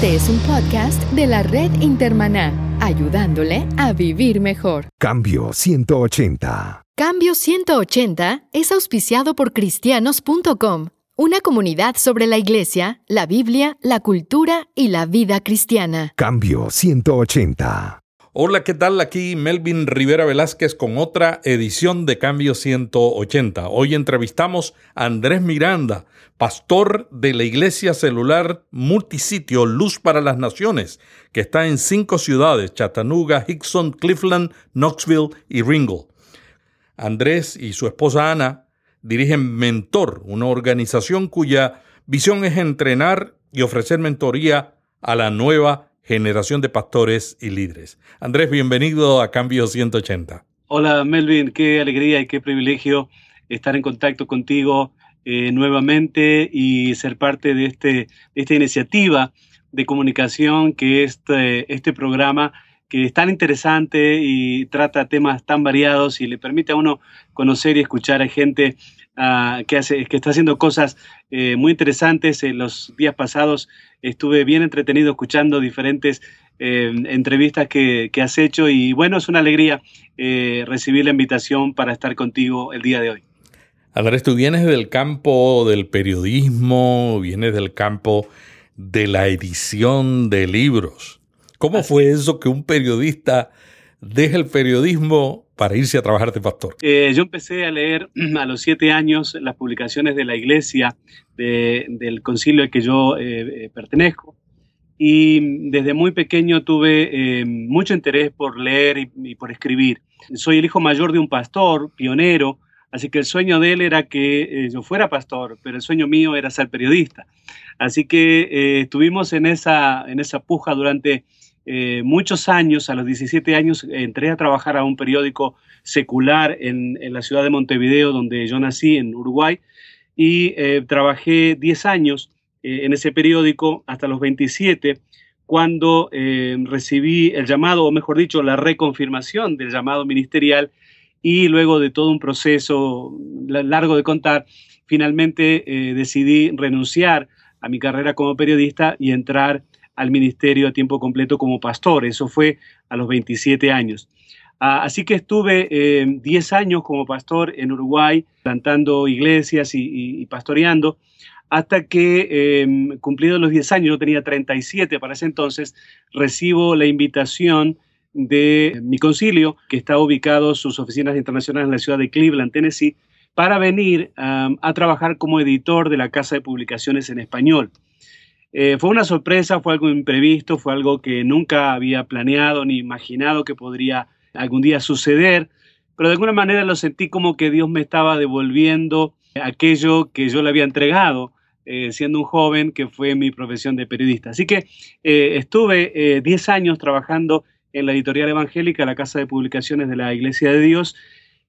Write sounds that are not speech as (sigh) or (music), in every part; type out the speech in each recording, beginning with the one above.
Este es un podcast de la red Intermaná, ayudándole a vivir mejor. Cambio 180. Cambio 180 es auspiciado por cristianos.com, una comunidad sobre la iglesia, la Biblia, la cultura y la vida cristiana. Cambio 180. Hola, ¿qué tal? Aquí Melvin Rivera Velázquez con otra edición de Cambio 180. Hoy entrevistamos a Andrés Miranda, pastor de la Iglesia Celular Multisitio Luz para las Naciones, que está en cinco ciudades, Chattanooga, Hickson, Cleveland, Knoxville y Ringle. Andrés y su esposa Ana dirigen Mentor, una organización cuya visión es entrenar y ofrecer mentoría a la nueva generación de pastores y líderes. Andrés, bienvenido a Cambio 180. Hola Melvin, qué alegría y qué privilegio estar en contacto contigo eh, nuevamente y ser parte de, este, de esta iniciativa de comunicación que es este, este programa que es tan interesante y trata temas tan variados y le permite a uno conocer y escuchar a gente uh, que, hace, que está haciendo cosas eh, muy interesantes. En los días pasados estuve bien entretenido escuchando diferentes eh, entrevistas que, que, has hecho y bueno, es una alegría eh, recibir la invitación para estar contigo el día de hoy. Andrés, tú vienes del campo del periodismo, vienes del campo de la edición de libros. ¿Cómo Así. fue eso que un periodista deje el periodismo para irse a trabajar de pastor? Eh, yo empecé a leer (clears throat) a los siete años las publicaciones de la iglesia de, del concilio al que yo eh, eh, pertenezco. Y desde muy pequeño tuve eh, mucho interés por leer y, y por escribir. Soy el hijo mayor de un pastor, pionero, Así que el sueño de él era que eh, yo fuera pastor, pero el sueño mío era ser periodista. Así que eh, estuvimos en esa, en esa puja durante eh, muchos años. A los 17 años entré a trabajar a un periódico secular en, en la ciudad de Montevideo, donde yo nací, en Uruguay, y trabajé 10 años en ese periódico hasta los 27 cuando recibí el llamado, o mejor dicho, la reconfirmación del llamado ministerial y luego de todo un proceso largo de contar, finalmente eh, decidí renunciar a mi carrera como periodista y entrar al ministerio a tiempo completo como pastor. Eso fue a los 27 años. Ah, así que estuve eh, 10 años como pastor en Uruguay, plantando iglesias y, pastoreando, hasta que eh, cumplidos los 10 años, yo tenía 37 para ese entonces, recibo la invitación de mi concilio, que está ubicado sus oficinas internacionales en la ciudad de Cleveland, Tennessee, para venir a trabajar como editor de la Casa de Publicaciones en Español. Eh, fue una sorpresa, fue algo imprevisto, fue algo que nunca había planeado ni imaginado que podría algún día suceder, pero de alguna manera lo sentí como que Dios me estaba devolviendo aquello que yo le había entregado eh, siendo un joven, que fue mi profesión de periodista. Así que eh, estuve 10 años trabajando en la editorial evangélica, la casa de publicaciones de la Iglesia de Dios.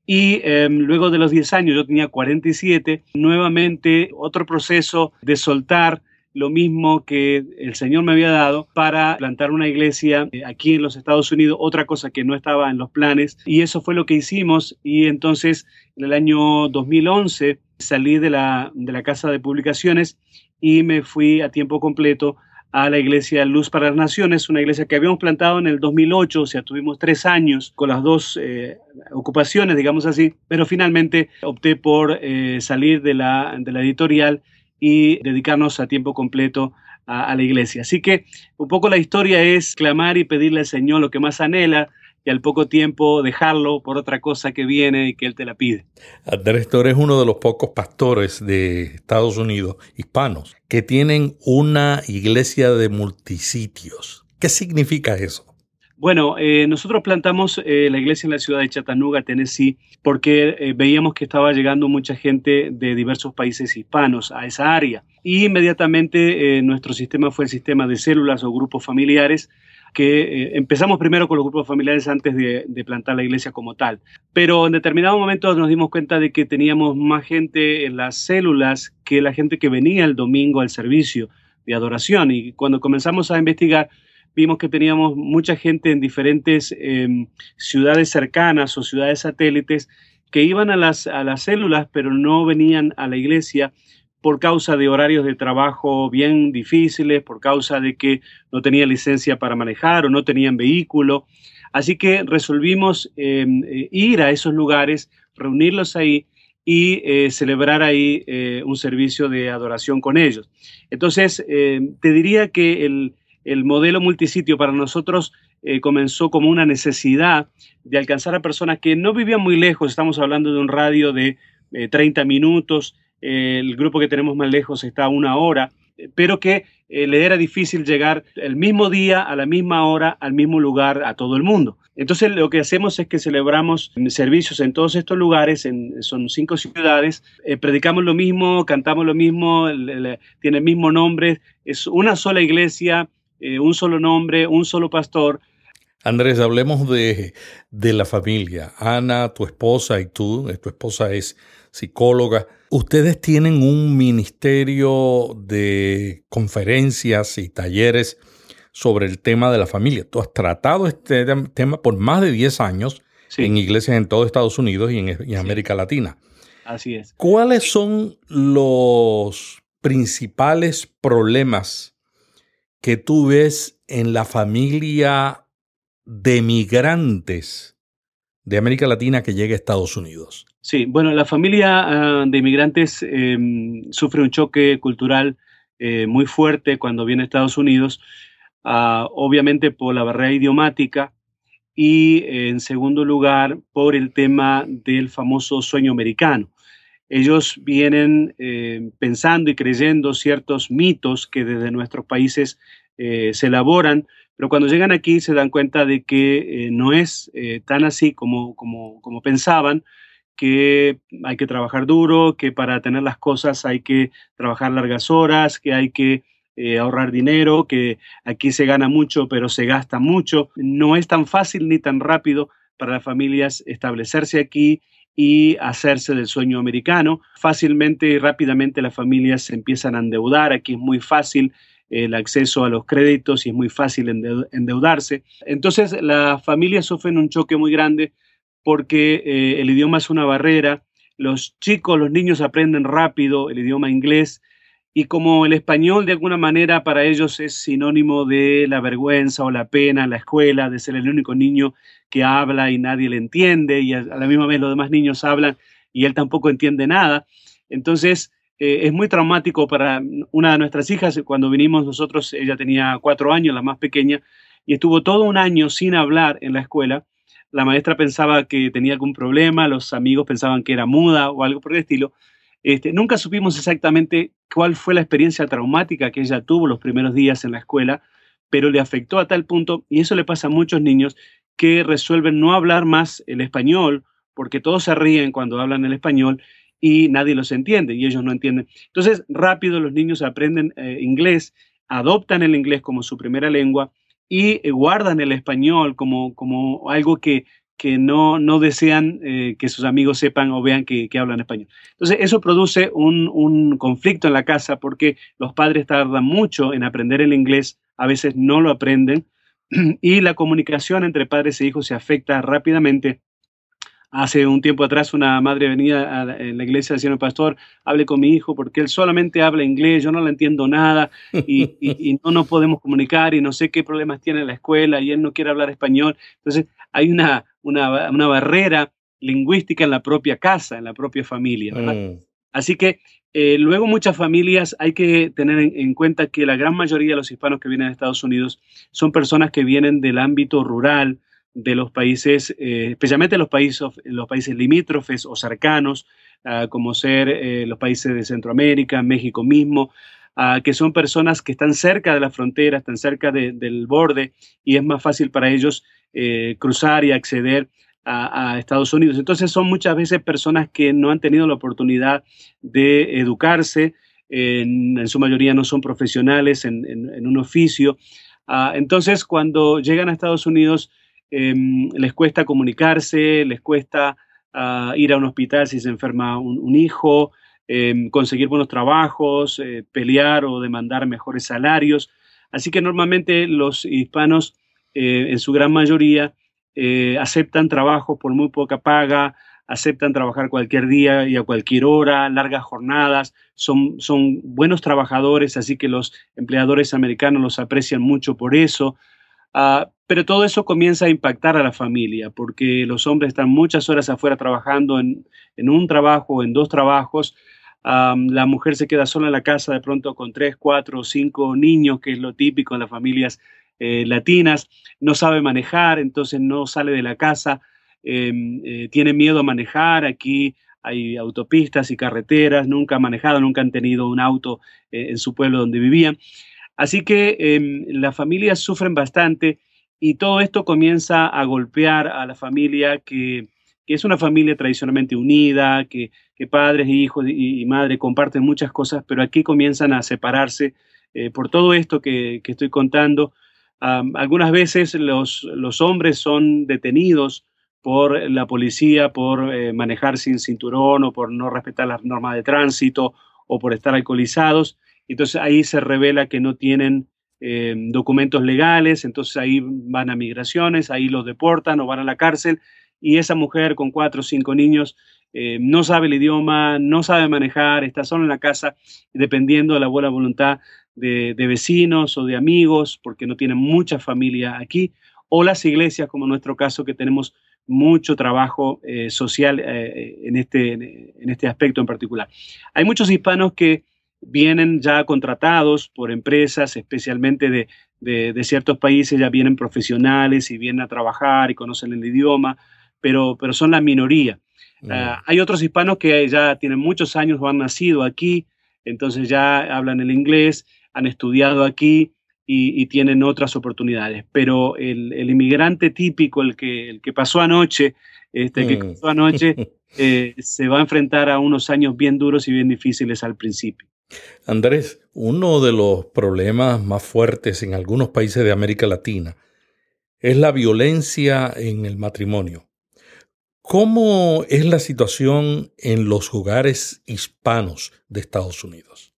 Y eh, luego de los 10 años, yo tenía 47, nuevamente otro proceso de soltar lo mismo que el Señor me había dado para plantar una iglesia eh, aquí en los Estados Unidos, otra cosa que no estaba en los planes. Y eso fue lo que hicimos. Y entonces, en el año 2011, salí de la, de la casa de publicaciones y me fui a tiempo completo a la iglesia Luz para las Naciones, una iglesia que habíamos plantado en el 2008, o sea, tuvimos tres años con las dos eh, ocupaciones, digamos así, pero finalmente opté por eh, salir de la, de la editorial y dedicarnos a tiempo completo a, a, la iglesia. Así que un poco la historia es clamar y pedirle al Señor lo que más anhela, y al poco tiempo dejarlo por otra cosa que viene y que Él te la pide. Andrés, tú eres uno de los pocos pastores de Estados Unidos, hispanos, que tienen una iglesia de multisitios. ¿Qué significa eso? Bueno, eh, nosotros plantamos eh, la iglesia en la ciudad de Chattanooga, Tennessee, porque eh, veíamos que estaba llegando mucha gente de diversos países hispanos a esa área. Y inmediatamente nuestro sistema fue el sistema de células o grupos familiares, que eh, empezamos primero con los grupos familiares antes de, plantar la iglesia como tal. Pero en determinado momento nos dimos cuenta de que teníamos más gente en las células que la gente que venía el domingo al servicio de adoración. Y cuando comenzamos a investigar, vimos que teníamos mucha gente en diferentes eh, ciudades cercanas o ciudades satélites que iban a las, a las células, pero no venían a la iglesia por causa de horarios de trabajo bien difíciles, por causa de que no tenían licencia para manejar o no tenían vehículo. Así que resolvimos em, eh, ir a esos lugares, reunirlos ahí y eh, celebrar ahí eh, un servicio de adoración con ellos. Entonces, em, te diría que el, el, modelo multisitio para nosotros comenzó como una necesidad de alcanzar a personas que no vivían muy lejos, estamos hablando de un radio de 30 minutos, el grupo que tenemos más lejos está a una hora, pero que eh, le era difícil llegar el mismo día, a la misma hora, al mismo lugar, a todo el mundo. Entonces lo que hacemos es que celebramos servicios en todos estos lugares, en, son cinco ciudades, eh, predicamos lo mismo, cantamos lo mismo, tiene el mismo nombre, es una sola iglesia, eh, un solo nombre, un solo pastor. Andrés, hablemos de, de la familia. Ana, tu esposa y tú, tu esposa es psicóloga. Ustedes tienen un ministerio de conferencias y talleres sobre el tema de la familia. Tú has tratado este tema por más de 10 años en iglesias en todo Estados Unidos y en, América Latina. Así es. ¿Cuáles son los principales problemas que tú ves en la familia de migrantes de América Latina que llega a Estados Unidos? Sí, bueno, la familia ah, de inmigrantes em, sufre un choque cultural eh, muy fuerte cuando viene a Estados Unidos, ah, obviamente por la barrera idiomática y en segundo lugar por el tema del famoso sueño americano. Ellos vienen eh, pensando y creyendo ciertos mitos que desde nuestros países eh, se elaboran, pero cuando llegan aquí se dan cuenta de que no es tan así como, como, como pensaban, que hay que trabajar duro, que para tener las cosas hay que trabajar largas horas, que hay que eh, ahorrar dinero, que aquí se gana mucho pero se gasta mucho. No es tan fácil ni tan rápido para las familias establecerse aquí y hacerse del sueño americano. Fácilmente y rápidamente las familias se empiezan a endeudar. Aquí es muy fácil el acceso a los créditos y es muy fácil endeudarse. Entonces las familias sufren un choque muy grande porque eh, el idioma es una barrera. Los chicos, los niños aprenden rápido el idioma inglés y como el español de alguna manera para ellos es sinónimo de la vergüenza o la pena en la escuela, de ser el único niño que habla y nadie le entiende y a la misma vez los demás niños hablan y él tampoco entiende nada. Entonces, eh, es muy traumático para una de nuestras hijas. Cuando vinimos nosotros, ella tenía cuatro años, la más pequeña, y estuvo todo un año sin hablar en la escuela la maestra pensaba que tenía algún problema, los amigos pensaban que era muda o algo por el estilo. Este, nunca supimos exactamente cuál fue la experiencia traumática que ella tuvo los primeros días en la escuela, pero le afectó a tal punto, y eso le pasa a muchos niños, que resuelven no hablar más el español, porque todos se ríen cuando hablan el español y nadie los entiende y ellos no entienden. Entonces, rápido los niños aprenden eh, inglés, adoptan el inglés como su primera lengua y eh, guardan el español como, como algo que, que no, no desean eh, que sus amigos sepan o vean que, que hablan español. Entonces, eso produce un, un, conflicto en la casa porque los padres tardan mucho en aprender el inglés, a veces no lo aprenden, (clears throat) y la comunicación entre padres e hijos se afecta rápidamente Hace un tiempo atrás una madre venía a en la iglesia diciendo, pastor, hable con mi hijo porque él solamente habla inglés, yo no le entiendo nada y, (laughs) no nos podemos comunicar y no sé qué problemas tiene en la escuela y él no quiere hablar español. Entonces hay una, una, una barrera lingüística en la propia casa, en la propia familia. Mm. Así que eh, luego muchas familias hay que tener en, en, cuenta que la gran mayoría de los hispanos que vienen a Estados Unidos son personas que vienen del ámbito rural, de los países, eh, especialmente los países, los países limítrofes o cercanos, ah, como ser eh, los países de Centroamérica, México mismo, ah, que son personas que están cerca de la frontera, están cerca del borde y es más fácil para ellos eh, cruzar y acceder a, Estados Unidos. Entonces son muchas veces personas que no han tenido la oportunidad de educarse, en, su mayoría no son profesionales en, un oficio. Ah, entonces cuando llegan a Estados Unidos, Em, les cuesta comunicarse, les cuesta ah, ir a un hospital si se enferma un, hijo, em, conseguir buenos trabajos, eh, pelear o demandar mejores salarios. Así que normalmente los hispanos, eh, en su gran mayoría, eh, aceptan trabajos por muy poca paga, aceptan trabajar cualquier día y a cualquier hora, largas jornadas, son, son buenos trabajadores, así que los empleadores americanos los aprecian mucho por eso. Ah, pero todo eso comienza a impactar a la familia, porque los hombres están muchas horas afuera trabajando en, un trabajo o en dos trabajos. la mujer se queda sola en la casa de pronto con tres, cuatro o cinco niños, que es lo típico en las familias eh, latinas. No sabe manejar, entonces no sale de la casa. Em, eh, tiene miedo a manejar. Aquí hay autopistas y carreteras. Nunca han manejado, nunca han tenido un auto eh, en su pueblo donde vivían. Así que em, las familias sufren bastante y todo esto comienza a golpear a la familia que, es una familia tradicionalmente unida, que, padres, hijos y, madre comparten muchas cosas, pero aquí comienzan a separarse eh, por todo esto que, estoy contando. algunas veces los, los, hombres son detenidos por la policía por eh, manejar sin cinturón o por no respetar las normas de tránsito o por estar alcoholizados entonces ahí se revela que no tienen eh, documentos legales, entonces ahí van a migraciones, ahí los deportan o van a la cárcel y esa mujer con cuatro o cinco niños eh, no sabe el idioma, no sabe manejar, está solo en la casa, dependiendo de la buena voluntad de, vecinos o de amigos, porque no tienen mucha familia aquí, o las iglesias, como en nuestro caso, que tenemos mucho trabajo eh, social en, este, en este aspecto en particular. Hay muchos hispanos que vienen ya contratados por empresas, especialmente de, ciertos países, ya vienen profesionales y vienen a trabajar y conocen el idioma, pero, pero son la minoría. Mm. Ah, hay otros hispanos que ya tienen muchos años o han nacido aquí, entonces ya hablan el inglés, han estudiado aquí y, tienen otras oportunidades. Pero el, inmigrante típico, el que, el que pasó anoche, este, que mm. pasó anoche, (laughs) eh, se va a enfrentar a unos años bien duros y bien difíciles al principio. Andrés, uno de los problemas más fuertes en algunos países de América Latina es la violencia en el matrimonio. ¿Cómo es la situación en los hogares hispanos de Estados Unidos?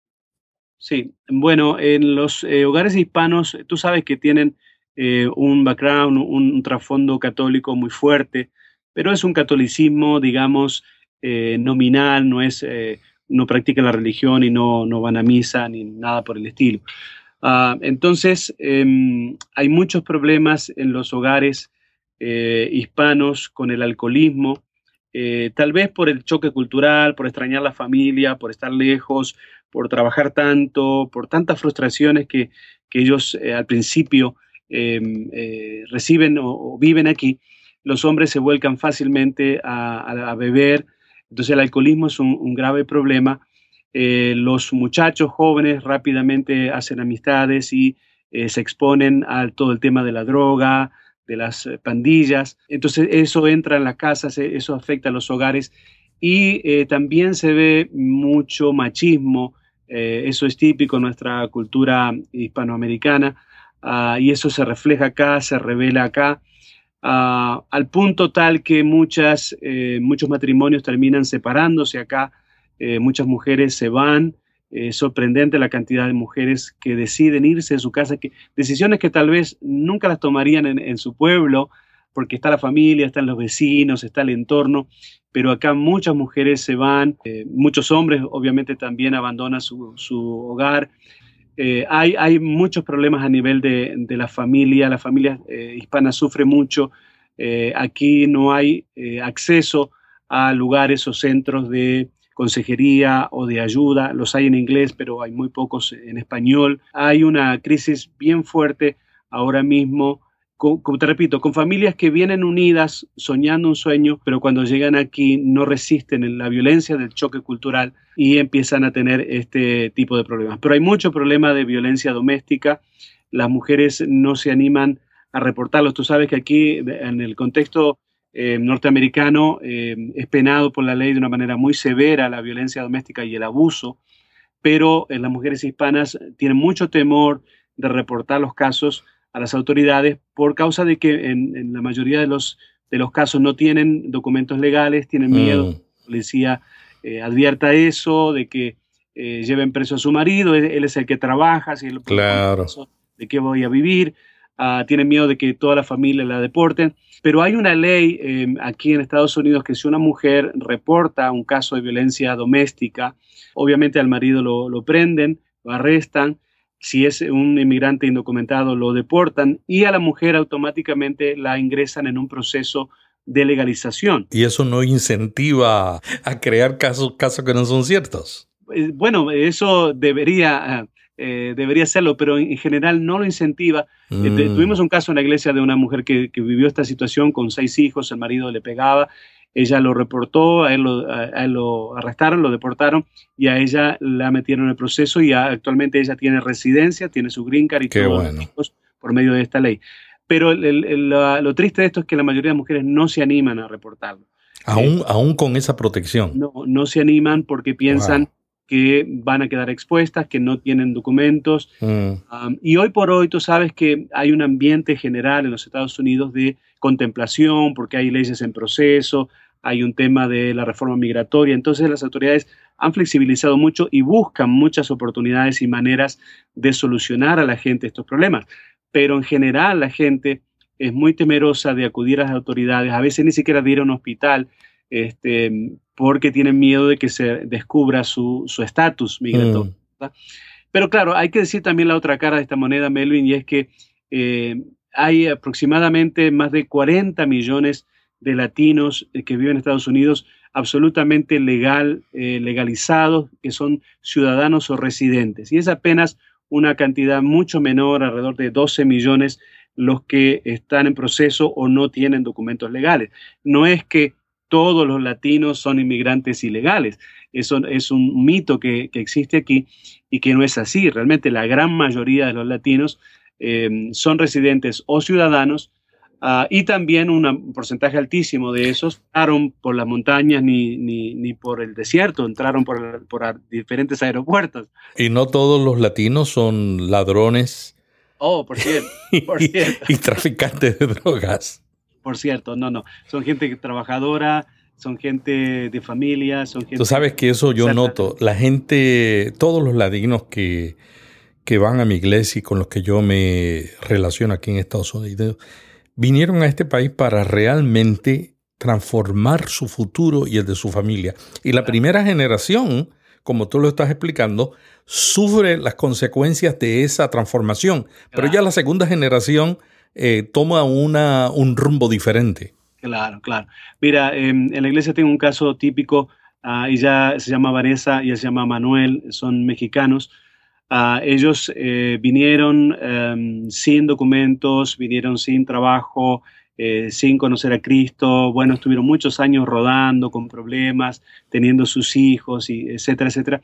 Sí, bueno, en los eh, hogares hispanos, tú sabes que tienen eh, un background, un, trasfondo católico muy fuerte, pero es un catolicismo, digamos, eh, nominal, no es no practican la religión y no, no van a misa ni nada por el estilo. Ah, entonces, em, hay muchos problemas en los hogares eh, hispanos con el alcoholismo, eh, tal vez por el choque cultural, por extrañar la familia, por estar lejos, por trabajar tanto, por tantas frustraciones que, ellos eh, al principio em, reciben o, viven aquí, los hombres se vuelcan fácilmente a beber, entonces el alcoholismo es un, grave problema. Eh, los muchachos jóvenes rápidamente hacen amistades y eh, se exponen a todo el tema de la droga, de las eh, pandillas. Entonces eso entra en las casas, eso afecta a los hogares y también se ve mucho machismo. eso es típico en nuestra cultura hispanoamericana ah, y eso se refleja acá, se revela acá. Ah, al punto tal que muchas, eh, muchos matrimonios terminan separándose acá, eh, muchas mujeres se van, eh, sorprendente la cantidad de mujeres que deciden irse de su casa, que, decisiones que tal vez nunca las tomarían en, su pueblo, porque está la familia, están los vecinos, está el entorno, pero acá muchas mujeres se van, muchos hombres obviamente también abandonan su, hogar. Eh, hay, muchos problemas a nivel de, la familia, la familia eh, hispana sufre mucho. Eh, aquí no hay acceso a lugares o centros de consejería o de ayuda. Los hay en inglés, pero hay muy pocos en español. Hay una crisis bien fuerte ahora mismo como te repito, con familias que vienen unidas, soñando un sueño, pero cuando llegan aquí no resisten la violencia del choque cultural y empiezan a tener este tipo de problemas. Pero hay mucho problema de violencia doméstica, las mujeres no se animan a reportarlos. Tú sabes que aquí, en el contexto eh, norteamericano, eh, es penado por la ley de una manera muy severa la violencia doméstica y el abuso, pero eh, las mujeres hispanas tienen mucho temor de reportar los casos a las autoridades por causa de que en, la mayoría de los, de los casos no tienen documentos legales, tienen miedo, mm. la policía eh, advierta eso, de que eh, lleven preso a su marido, él, es el que trabaja, si él claro. de qué voy a vivir. tienen miedo de que toda la familia la deporten. Pero hay una ley em, aquí en Estados Unidos que si una mujer reporta un caso de violencia doméstica, obviamente al marido lo, lo prenden, lo arrestan, si es un inmigrante indocumentado lo deportan y a la mujer automáticamente la ingresan en un proceso de legalización. Y eso no incentiva a crear casos, casos que no son ciertos. Eh, bueno, eso debería, eh, debería serlo, pero en general no lo incentiva. Eh, Mm. tuvimos un caso en la iglesia de una mujer que, que vivió esta situación con seis hijos, el marido le pegaba, ella lo reportó, a él lo, a- a él lo arrestaron, lo deportaron y a ella la metieron en el proceso y a- actualmente ella tiene residencia, tiene su green card y Qué todos bueno. los hijos por medio de esta ley. Pero el- el- lo triste de esto es que la mayoría de mujeres no se animan a reportarlo. Aún, aún con esa protección. No, no se animan porque piensan Wow. que van a quedar expuestas, que no tienen documentos. Mm. Um, y hoy por hoy tú sabes que hay un ambiente general en los Estados Unidos de contemplación, porque hay leyes en proceso, hay un tema de la reforma migratoria. Entonces las autoridades han flexibilizado mucho y buscan muchas oportunidades y maneras de solucionar a la gente estos problemas. Pero en general la gente es muy temerosa de acudir a las autoridades, a veces ni siquiera de ir a un hospital, este, porque tienen miedo de que se descubra su su estatus migratorio. Mm. Pero claro, hay que decir también la otra cara de esta moneda, Melvin, y es que eh, hay aproximadamente más de 40 millones de latinos que viven en Estados Unidos absolutamente legal, eh, legalizados, que son ciudadanos o residentes. Y es apenas una cantidad mucho menor, alrededor de 12 millones, los que están en proceso o no tienen documentos legales. No es que todos los latinos son inmigrantes ilegales. Eso es un mito que, existe aquí y que no es así. Realmente la gran mayoría de los latinos eh, son residentes o ciudadanos ah, y también una- un porcentaje altísimo de esos entraron por las montañas ni, ni, ni por el desierto, entraron por, por diferentes aeropuertos. Y no todos los latinos son ladrones Oh, por cierto, por (laughs) y, cierto, y traficantes de drogas. por cierto, no, no. Son gente trabajadora, son gente de familia, son gente... Tú sabes que eso yo noto. La gente, todos los latinos que, que van a mi iglesia y con los que yo me relaciono aquí en Estados Unidos, vinieron a este país para realmente transformar su futuro y el de su familia. Y la primera generación, como tú lo estás explicando, sufre las consecuencias de esa transformación. Pero Claro. ya la segunda generación eh, toma una, un rumbo diferente. Claro, claro. Mira, eh, en la iglesia tengo un caso típico, ah, ella se llama Vanessa y ella se llama Manuel, son mexicanos. Ah, ellos eh, vinieron em, sin documentos, vinieron sin trabajo, eh, sin conocer a Cristo. Bueno, estuvieron muchos años rodando con problemas, teniendo sus hijos, y etcétera, etcétera.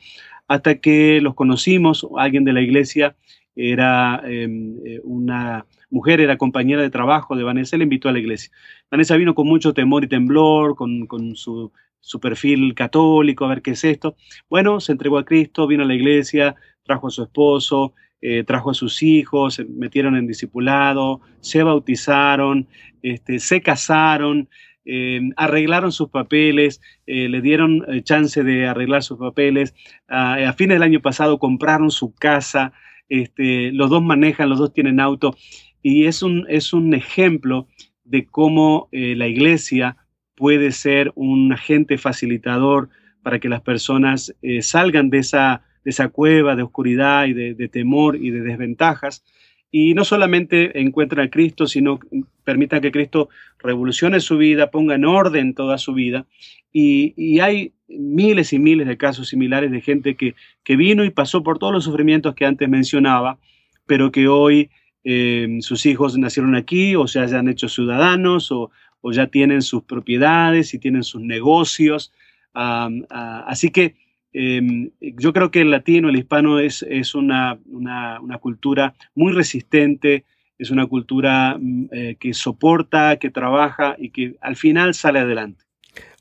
Hasta que los conocimos, alguien de la iglesia era em, eh, una mujer, era compañera de trabajo de Vanessa, le invitó a la iglesia. Vanessa vino con mucho temor y temblor, con, con su, su perfil católico, a ver qué es esto. Bueno, se entregó a Cristo, vino a la iglesia, trajo a su esposo, eh, trajo a sus hijos, se metieron en discipulado, se bautizaron, este, se casaron, eh, arreglaron sus papeles, eh, le dieron chance de arreglar sus papeles. Ah, a fines del año pasado compraron su casa, este, los dos manejan, los dos tienen auto, y es un, es un ejemplo de cómo la iglesia puede ser un agente facilitador para que las personas salgan de esa, de esa cueva de oscuridad y de, temor y de desventajas y no solamente encuentren a Cristo, sino permitan que Cristo revolucione su vida, ponga en orden toda su vida. Y, hay miles y miles de casos similares de gente que, que, vino y pasó por todos los sufrimientos que antes mencionaba, pero que hoy eh, sus hijos nacieron aquí o se hayan hecho ciudadanos o, o ya tienen sus propiedades y tienen sus negocios. Um, uh, así que eh, yo creo que el latino, el hispano es, es una, una, una, cultura muy resistente, es una cultura eh, que soporta, que trabaja y que al final sale adelante.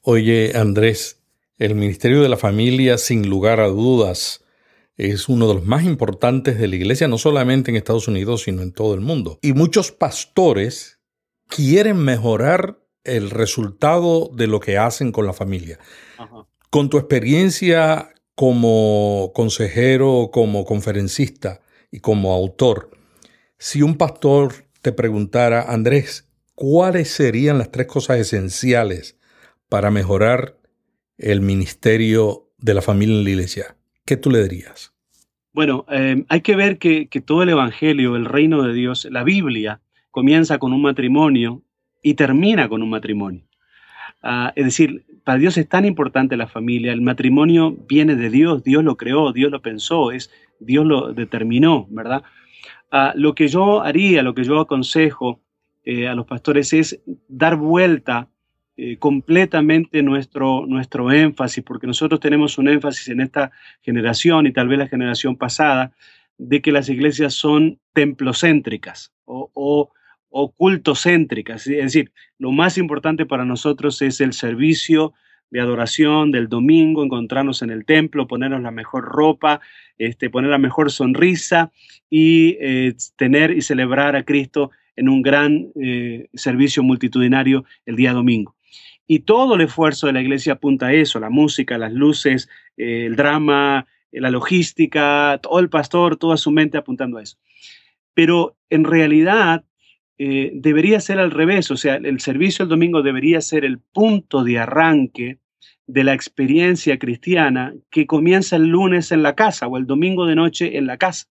Oye, Andrés, el Ministerio de la Familia, sin lugar a dudas, es uno de los más importantes de la iglesia, no solamente en Estados Unidos, sino en todo el mundo. Y muchos pastores quieren mejorar el resultado de lo que hacen con la familia. Ajá. Con tu experiencia como consejero, como conferencista y como autor, si un pastor te preguntara, Andrés, ¿cuáles serían las tres cosas esenciales para mejorar el ministerio de la familia en la iglesia? ¿Qué tú le dirías? Bueno, eh, hay que ver que, todo el Evangelio, el reino de Dios, la Biblia, comienza con un matrimonio y termina con un matrimonio. Ah, es decir, para Dios es tan importante la familia, el matrimonio viene de Dios, Dios lo creó, Dios lo pensó, es, Dios lo determinó, ¿verdad? Ah, lo que yo haría, lo que yo aconsejo eh, a los pastores es dar vuelta eh, completamente nuestro, nuestro énfasis, porque nosotros tenemos un énfasis en esta generación y tal vez la generación pasada, de que las iglesias son templocéntricas o, o ocultocéntricas. Es decir, lo más importante para nosotros es el servicio de adoración del domingo, encontrarnos en el templo, ponernos la mejor ropa, este, poner la mejor sonrisa y eh, tener y celebrar a Cristo en un gran eh, servicio multitudinario el día domingo. Y todo el esfuerzo de la iglesia apunta a eso, la música, las luces, el drama, la logística, todo el pastor, toda su mente apuntando a eso. Pero en realidad eh, debería ser al revés, o sea, el servicio el domingo debería ser el punto de arranque de la experiencia cristiana que comienza el lunes en la casa o el domingo de noche en la casa.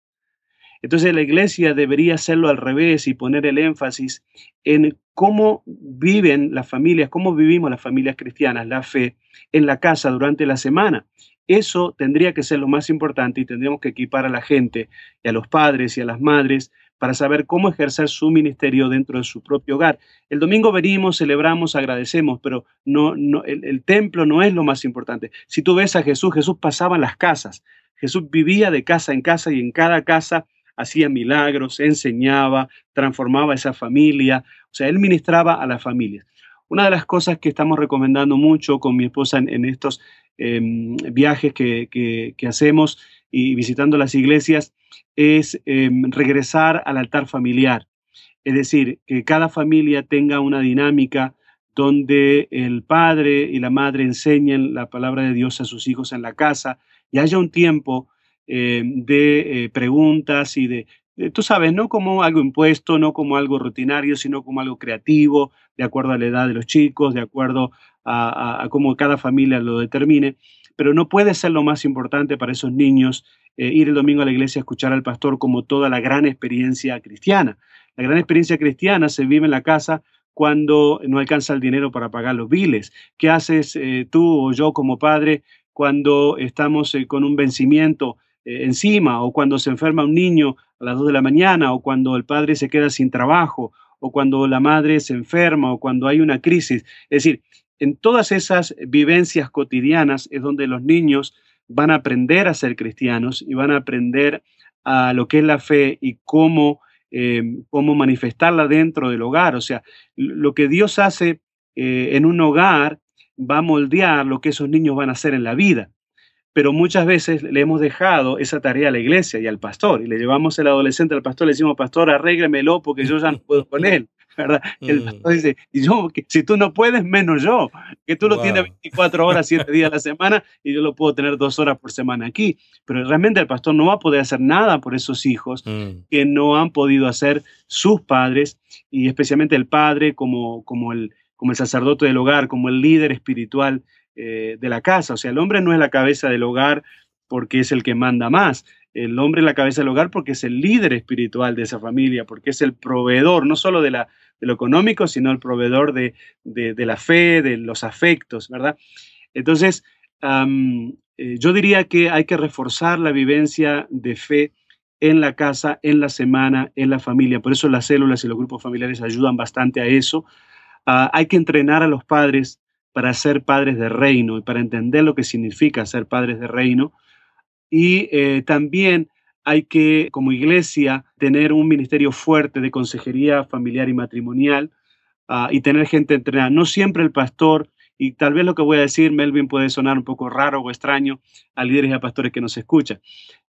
Entonces la iglesia debería hacerlo al revés y poner el énfasis en cómo viven las familias, cómo vivimos las familias cristianas, la fe en la casa durante la semana. Eso tendría que ser lo más importante y tendríamos que equipar a la gente y a los padres y a las madres para saber cómo ejercer su ministerio dentro de su propio hogar. El domingo venimos, celebramos, agradecemos, pero no, no el, templo no es lo más importante. Si tú ves a Jesús, Jesús pasaba las casas. Jesús vivía de casa en casa y en cada casa hacía milagros, enseñaba, transformaba esa familia, o sea, él ministraba a las familias. Una de las cosas que estamos recomendando mucho con mi esposa en, estos em, viajes que, que hacemos y visitando las iglesias es em, regresar al altar familiar. Es decir, que cada familia tenga una dinámica donde el padre y la madre enseñen la palabra de Dios a sus hijos en la casa y haya un tiempo em, de eh, preguntas y de, tú sabes, no como algo impuesto, no como algo rutinario, sino como algo creativo, de acuerdo a la edad de los chicos, de acuerdo a cómo cada familia lo determine pero no puede ser lo más importante para esos niños eh, ir el domingo a la iglesia a escuchar al pastor como toda la gran experiencia cristiana. La gran experiencia cristiana se vive en la casa cuando no alcanza el dinero para pagar los biles. ¿Qué haces eh, tú o yo como padre cuando estamos eh, con un vencimiento encima o cuando se enferma un niño a las 2 de la mañana o cuando el padre se queda sin trabajo o cuando la madre se enferma o cuando hay una crisis? Es decir, en todas esas vivencias cotidianas es donde los niños van a aprender a ser cristianos y van a aprender a lo que es la fe y cómo, eh, cómo manifestarla dentro del hogar. O sea, lo que Dios hace eh, en un hogar va a moldear lo que esos niños van a hacer en la vida. Pero muchas veces le hemos dejado esa tarea a la iglesia y al pastor. Y le llevamos el adolescente al pastor, le decimos, pastor, arréglemelo porque yo ya no puedo con él. ¿Verdad? El mm. pastor dice, y yo, si tú no puedes, menos yo, que tú lo tienes 24 horas, 7 días a la semana y yo lo puedo tener dos horas por semana aquí. Pero realmente el pastor no va a poder hacer nada por esos hijos mm. que no han podido hacer sus padres y especialmente el padre como, como, el, como el sacerdote del hogar, como el líder espiritual eh, de la casa. O sea, el hombre no es la cabeza del hogar porque es el que manda más, el hombre es la cabeza del hogar porque es el líder espiritual de esa familia, porque es el proveedor, no solo de, la, de lo económico, sino el proveedor de, la fe, de los afectos, ¿verdad? Entonces, eh, yo diría que hay que reforzar la vivencia de fe en la casa, en la semana, en la familia. Por eso las células y los grupos familiares ayudan bastante a eso. Ah, hay que entrenar a los padres para ser padres de reino y para entender lo que significa ser padres de reino. Y eh, también hay que, como iglesia, tener un ministerio fuerte de consejería familiar y matrimonial ah, y tener gente entrenada. No siempre el pastor, y tal vez lo que voy a decir, Melvin, puede sonar un poco raro o extraño a líderes y a pastores que nos escuchan,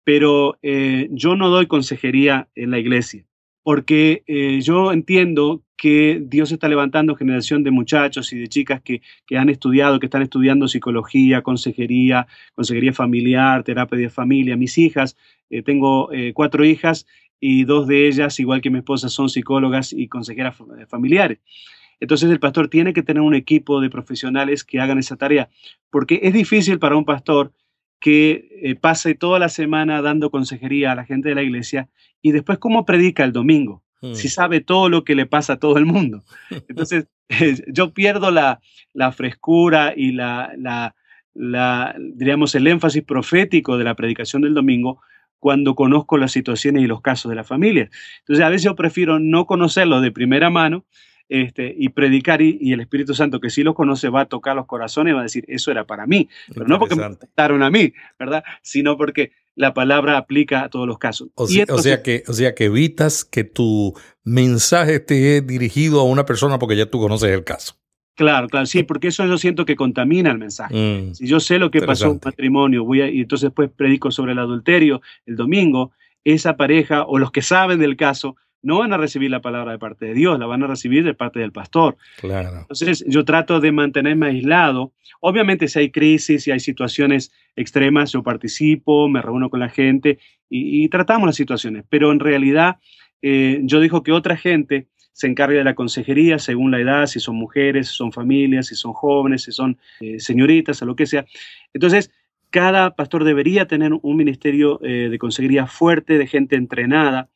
pero eh, yo no doy consejería en la iglesia porque eh, yo entiendo que Dios está levantando generación de muchachos y de chicas que, han estudiado, que están estudiando psicología, consejería, consejería familiar, terapia de familia. Mis hijas, eh, tengo eh, cuatro hijas y dos de ellas, igual que mi esposa, son psicólogas y consejeras familiares. Entonces el pastor tiene que tener un equipo de profesionales que hagan esa tarea, porque es difícil para un pastor que eh, pase toda la semana dando consejería a la gente de la iglesia y después cómo predica el domingo, si mm. sabe todo lo que le pasa a todo el mundo. (laughs) Entonces yo pierdo la, frescura y la, la, diríamos, el énfasis profético de la predicación del domingo cuando conozco las situaciones y los casos de la familia. Entonces a veces yo prefiero no conocerlo de primera mano este, y predicar y, el Espíritu Santo que sí lo conoce va a tocar los corazones y va a decir, eso era para mí, pero no porque me trataron a mí, ¿verdad? Sino porque la palabra aplica a todos los casos. O, sea, que, o sea que evitas que tu mensaje esté dirigido a una persona porque ya tú conoces el caso. Claro, claro, sí, porque eso yo siento que contamina el mensaje. Mm, si yo sé lo que pasó en un matrimonio, voy y entonces después predico sobre el adulterio el domingo, esa pareja o los que saben del caso no van a recibir la palabra de parte de Dios, la van a recibir de parte del pastor. Claro. Entonces yo trato de mantenerme aislado. Obviamente si hay crisis, si hay situaciones extremas, yo participo, me reúno con la gente y, tratamos las situaciones, pero en realidad eh, yo digo que otra gente se encarga de la consejería según la edad, si son mujeres, si son familias, si son jóvenes, si son eh, señoritas, o lo que sea. Entonces, cada pastor debería tener un ministerio eh, de consejería fuerte, de gente entrenada,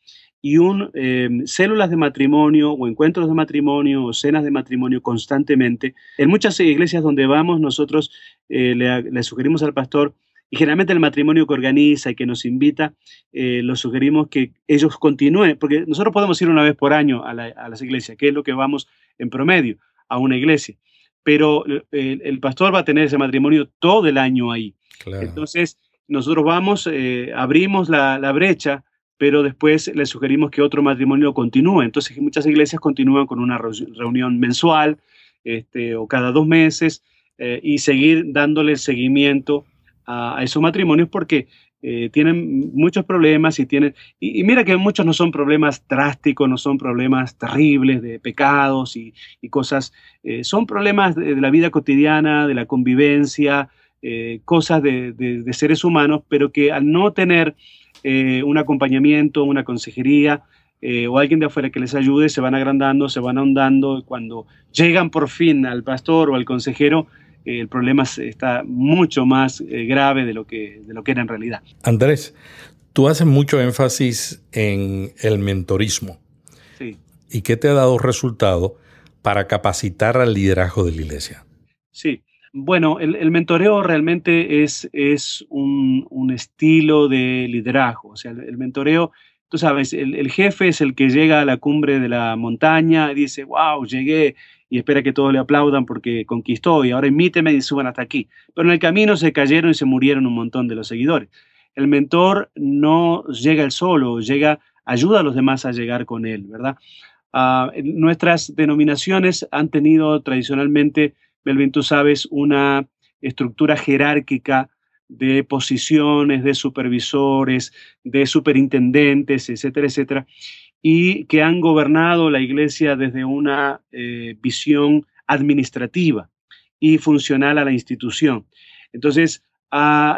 y un, em, células de matrimonio o encuentros de matrimonio o cenas de matrimonio constantemente. En muchas iglesias donde vamos, nosotros eh, le, sugerimos al pastor, y generalmente el matrimonio que organiza y que nos invita, eh, lo sugerimos que ellos continúen, porque nosotros podemos ir una vez por año a, las iglesias, que es lo que vamos en promedio a una iglesia, pero eh, el, pastor va a tener ese matrimonio todo el año ahí. Entonces, nosotros vamos, abrimos la, la brecha pero después le sugerimos que otro matrimonio continúe. Entonces muchas iglesias continúan con una reunión mensual este, o cada dos meses eh, y seguir dándole seguimiento a, esos matrimonios porque eh, tienen muchos problemas y tienen, y, mira que muchos no son problemas drásticos, no son problemas terribles de pecados y, cosas, eh, son problemas de, la vida cotidiana, de la convivencia, cosas de, de seres humanos, pero que al no tener eh, un acompañamiento, una consejería eh, o alguien de afuera que les ayude, se van agrandando, se van ahondando. Cuando llegan por fin al pastor o al consejero, eh, el problema está mucho más grave de lo, que, de lo que era en realidad. Andrés, tú haces mucho énfasis en el mentorismo. Sí. ¿Y qué te ha dado resultado para capacitar al liderazgo de la iglesia? Sí. Bueno, el, mentoreo realmente es, es un, estilo de liderazgo. O sea, el, mentoreo, tú sabes, el, jefe es el que llega a la cumbre de la montaña y dice, wow, llegué y espera que todos le aplaudan porque conquistó y ahora imíteme y suban hasta aquí. Pero en el camino se cayeron y se murieron un montón de los seguidores. El mentor no llega él solo, llega, ayuda a los demás a llegar con él, ¿verdad? Ah, nuestras denominaciones han tenido tradicionalmente Melvin, tú sabes, una estructura jerárquica de posiciones, de supervisores, de superintendentes, etcétera, etcétera, y que han gobernado la iglesia desde una eh, visión administrativa y funcional a la institución. Entonces,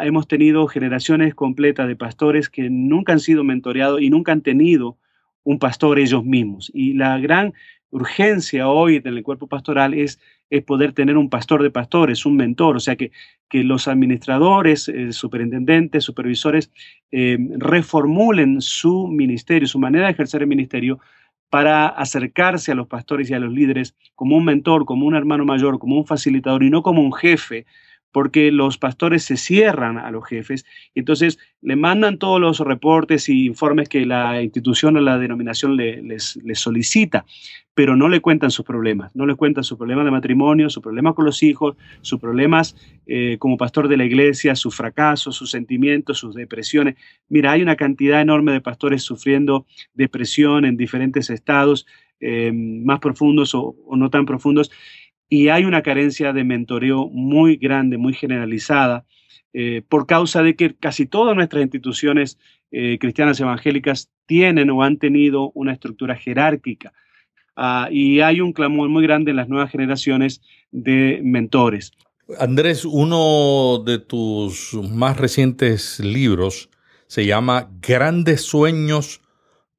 hemos tenido generaciones completas de pastores que nunca han sido mentoreados y nunca han tenido un pastor ellos mismos. Y la gran urgencia hoy en el cuerpo pastoral es, es poder tener un pastor de pastores, un mentor, o sea, que, que los administradores, eh, superintendentes, supervisores eh, reformulen su ministerio, su manera de ejercer el ministerio para acercarse a los pastores y a los líderes como un mentor, como un hermano mayor, como un facilitador y no como un jefe porque los pastores se cierran a los jefes, entonces le mandan todos los reportes y informes que la institución o la denominación les, solicita, pero no le cuentan sus problemas, no le cuentan sus problemas de matrimonio, sus problemas con los hijos, sus problemas eh, como pastor de la iglesia, sus fracasos, sus sentimientos, sus depresiones. Mira, hay una cantidad enorme de pastores sufriendo depresión en diferentes estados, eh, más profundos o no tan profundos y hay una carencia de mentoreo muy grande, muy generalizada, eh, por causa de que casi todas nuestras instituciones eh, cristianas evangélicas tienen o han tenido una estructura jerárquica. Ah, y hay un clamor muy grande en las nuevas generaciones de mentores. Andrés, uno de tus más recientes libros se llama Grandes Sueños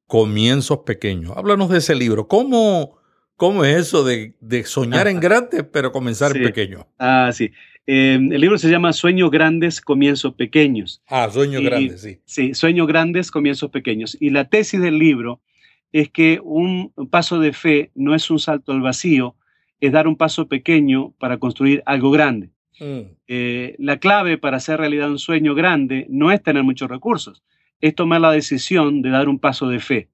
Comienzos Pequeños. Háblanos de ese libro. ¿Cómo, cómo es eso de, soñar en grande, pero comenzar en pequeño? Ah, sí. Em, el libro se llama Sueños Grandes, Comienzos Pequeños. Ah, Sueños Grandes, sí. Sí, Sueños Grandes, Comienzos Pequeños. Y la tesis del libro es que un paso de fe no es un salto al vacío, es dar un paso pequeño para construir algo grande. Mm. Eh, la clave para hacer realidad un sueño grande no es tener muchos recursos, es tomar la decisión de dar un paso de fe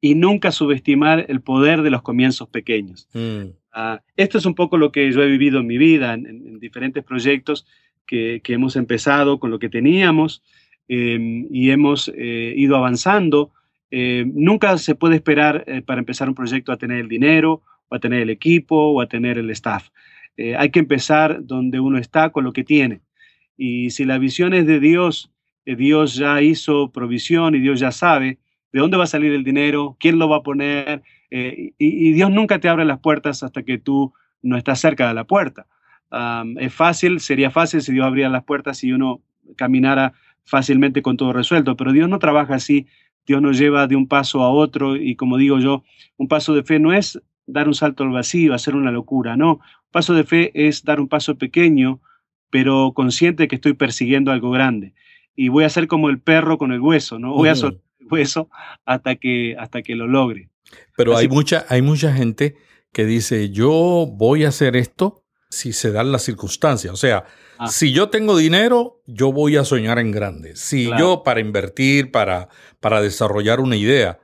y nunca subestimar el poder de los comienzos pequeños. Mm. Ah, esto es un poco lo que yo he vivido en mi vida, en, diferentes proyectos que, hemos empezado con lo que teníamos em, y hemos eh, ido avanzando. Eh, nunca se puede esperar para empezar un proyecto a tener el dinero, o a tener el equipo, o a tener el staff. Eh, hay que empezar donde uno está con lo que tiene. Y si la visión es de Dios, eh, Dios ya hizo provisión y Dios ya sabe de dónde va a salir el dinero, quién lo va a poner. Eh, y, Dios nunca te abre las puertas hasta que tú no estás cerca de la puerta. es fácil, sería fácil si Dios abriera las puertas y uno caminara fácilmente con todo resuelto, pero Dios no trabaja así. Dios nos lleva de un paso a otro y como digo yo, un paso de fe no es dar un salto al vacío, hacer una locura, no. Paso de fe es dar un paso pequeño, pero consciente que estoy persiguiendo algo grande. Y voy a ser como el perro con el hueso, ¿no? Voy a (laughs) hueso hasta que, hasta que lo logre. Pero hay, mucha, hay mucha gente que dice, yo voy a hacer esto si se dan las circunstancias. O sea, ah. si yo tengo dinero, yo voy a soñar en grande. Si yo para invertir, para, para desarrollar una idea.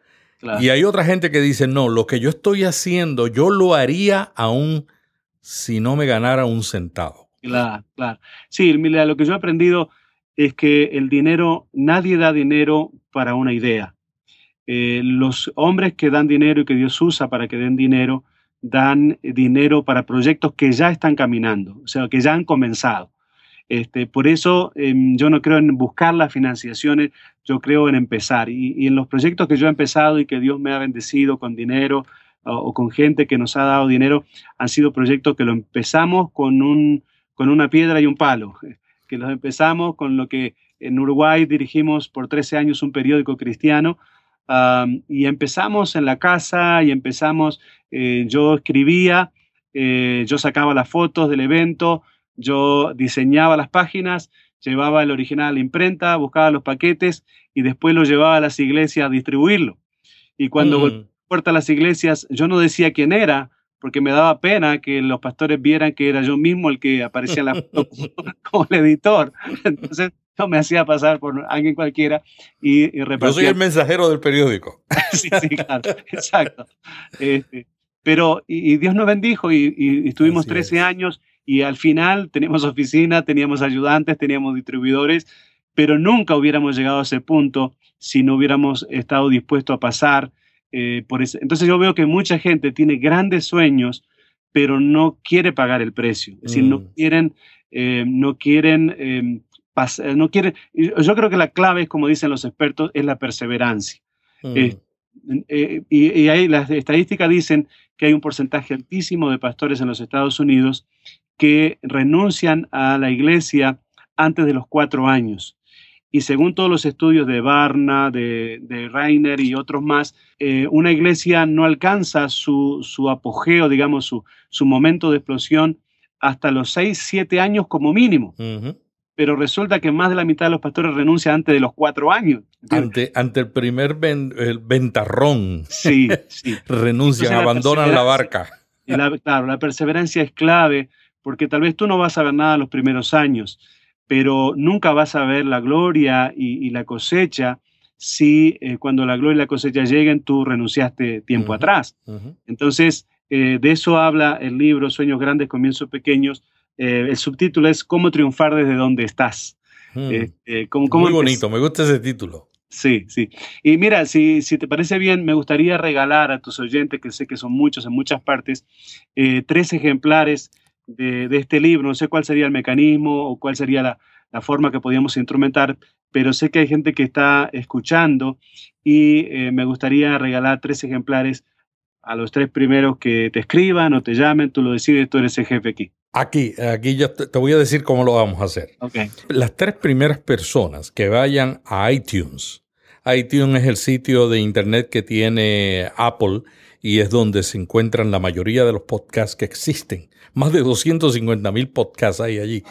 Y hay otra gente que dice, no, lo que yo estoy haciendo, yo lo haría aún si no me ganara un centavo. Claro, claro. Sí, mira, lo que yo he aprendido es que el dinero, nadie da dinero para una idea. Eh, los hombres que dan dinero y que Dios usa para que den dinero, dan dinero para proyectos que ya están caminando, o sea, que ya han comenzado. Este, por eso em, yo no creo en buscar las financiaciones, yo creo en empezar. Y, en los proyectos que yo he empezado y que Dios me ha bendecido con dinero o, con gente que nos ha dado dinero, han sido proyectos que lo empezamos con, un, con una piedra y un palo, que los empezamos con lo que en Uruguay dirigimos por 13 años un periódico cristiano. y empezamos en la casa y empezamos, eh, yo escribía, eh, yo sacaba las fotos del evento, yo diseñaba las páginas, llevaba el original a la imprenta, buscaba los paquetes y después lo llevaba a las iglesias a distribuirlo. Y cuando mm. puerta a las iglesias, yo no decía quién era, porque me daba pena que los pastores vieran que era yo mismo el que aparecía en la foto (laughs) (laughs) como el editor. Entonces yo me hacía pasar por alguien cualquiera y, y repartía. Yo soy el mensajero del periódico. (laughs) sí, sí, claro, exacto. Este, pero, y, Dios nos bendijo y, estuvimos 13 años y al final teníamos oficina, teníamos ayudantes, teníamos distribuidores, pero nunca hubiéramos llegado a ese punto si no hubiéramos estado dispuestos a pasar eh, por eso. Entonces yo veo que mucha gente tiene grandes sueños, pero no quiere pagar el precio. Es decir, no mm. quieren, eh, no quieren em, pasar, no quieren. Yo creo que la clave, como dicen los expertos, es la perseverancia. Mm. Eh, y, y ahí las estadísticas dicen que hay un porcentaje altísimo de pastores en los Estados Unidos que renuncian a la iglesia antes de los cuatro años. Y según todos los estudios de Barna, de, de Reiner y otros más, eh, una iglesia no alcanza su, apogeo, digamos, su, su, momento de explosión hasta los seis, siete años como mínimo. Pero resulta que más de la mitad de los pastores renuncian antes de los cuatro años. Ante, ante el primer ventarrón. Sí, (laughs) sí. renuncian, abandonan la barca. claro, la perseverancia es clave porque tal vez tú no vas a ver nada los primeros años, pero nunca vas a ver la gloria y, la cosecha si eh, cuando la gloria y la cosecha lleguen tú renunciaste tiempo atrás. Entonces, eh, de eso habla el libro Sueños Grandes, Comienzos Pequeños. Eh, el subtítulo es Cómo triunfar desde donde estás. Muy bonito, me gusta ese título. Sí, sí. Y mira, si, si, te parece bien, me gustaría regalar a tus oyentes, que sé que son muchos en muchas partes, tres ejemplares de, este libro. No sé cuál sería el mecanismo o cuál sería la, forma que podíamos instrumentar, pero sé que hay gente que está escuchando y eh, me gustaría regalar tres ejemplares a los tres primeros que te escriban o te llamen, tú lo decides, tú eres el jefe aquí. Aquí, aquí yo te, voy a decir cómo lo vamos a hacer. Las tres primeras personas que vayan a iTunes iTunes es el sitio de internet que tiene Apple y es donde se encuentran la mayoría de los podcasts que existen. Más de 250 mil podcasts hay allí.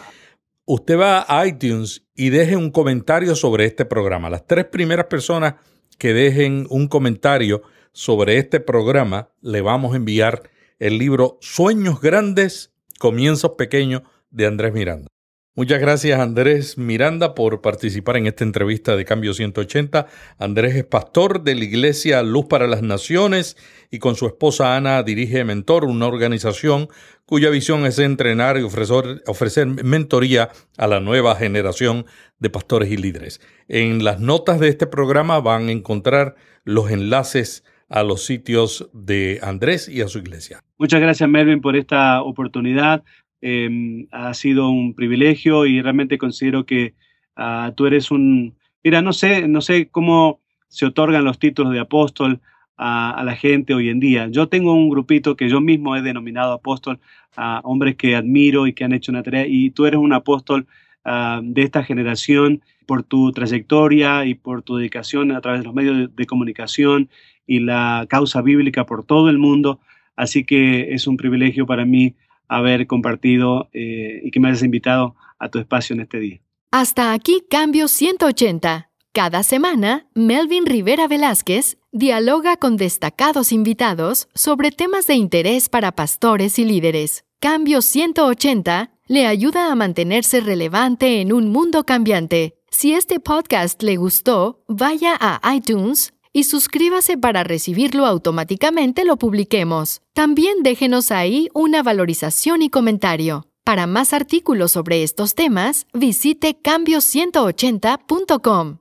Usted va a iTunes y deje un comentario sobre este programa. Las tres primeras personas que dejen un comentario sobre este programa, le vamos a enviar el libro Sueños Grandes, Comienzos Pequeños de Andrés Miranda. Muchas gracias Andrés Miranda por participar en esta entrevista de Cambio 180. Andrés es pastor de la Iglesia Luz para las Naciones y con su esposa Ana dirige Mentor, una organización cuya visión es entrenar y ofrecer, ofrecer mentoría a la nueva generación de pastores y líderes. En las notas de este programa van a encontrar los enlaces a los sitios de Andrés y a su iglesia. Muchas gracias Melvin por esta oportunidad. Em, ha sido un privilegio y realmente considero que ah, tú eres un... Mira, no sé, no sé cómo se otorgan los títulos de apóstol a, la gente hoy en día. Yo tengo un grupito que yo mismo he denominado apóstol a hombres que admiro y que han hecho una tarea y tú eres un apóstol ah, de esta generación por tu trayectoria y por tu dedicación a través de los medios de comunicación y la causa bíblica por todo el mundo. Así que es un privilegio para mí haber compartido eh, y que me hayas invitado a tu espacio en este día. Hasta aquí Cambio 180. Cada semana, Melvin Rivera Velázquez dialoga con destacados invitados sobre temas de interés para pastores y líderes. Cambio 180 le ayuda a mantenerse relevante en un mundo cambiante. Si este podcast le gustó, vaya a iTunes y suscríbase para recibirlo automáticamente lo publiquemos. También déjenos ahí una valorización y comentario. Para más artículos sobre estos temas, visite cambio180.com.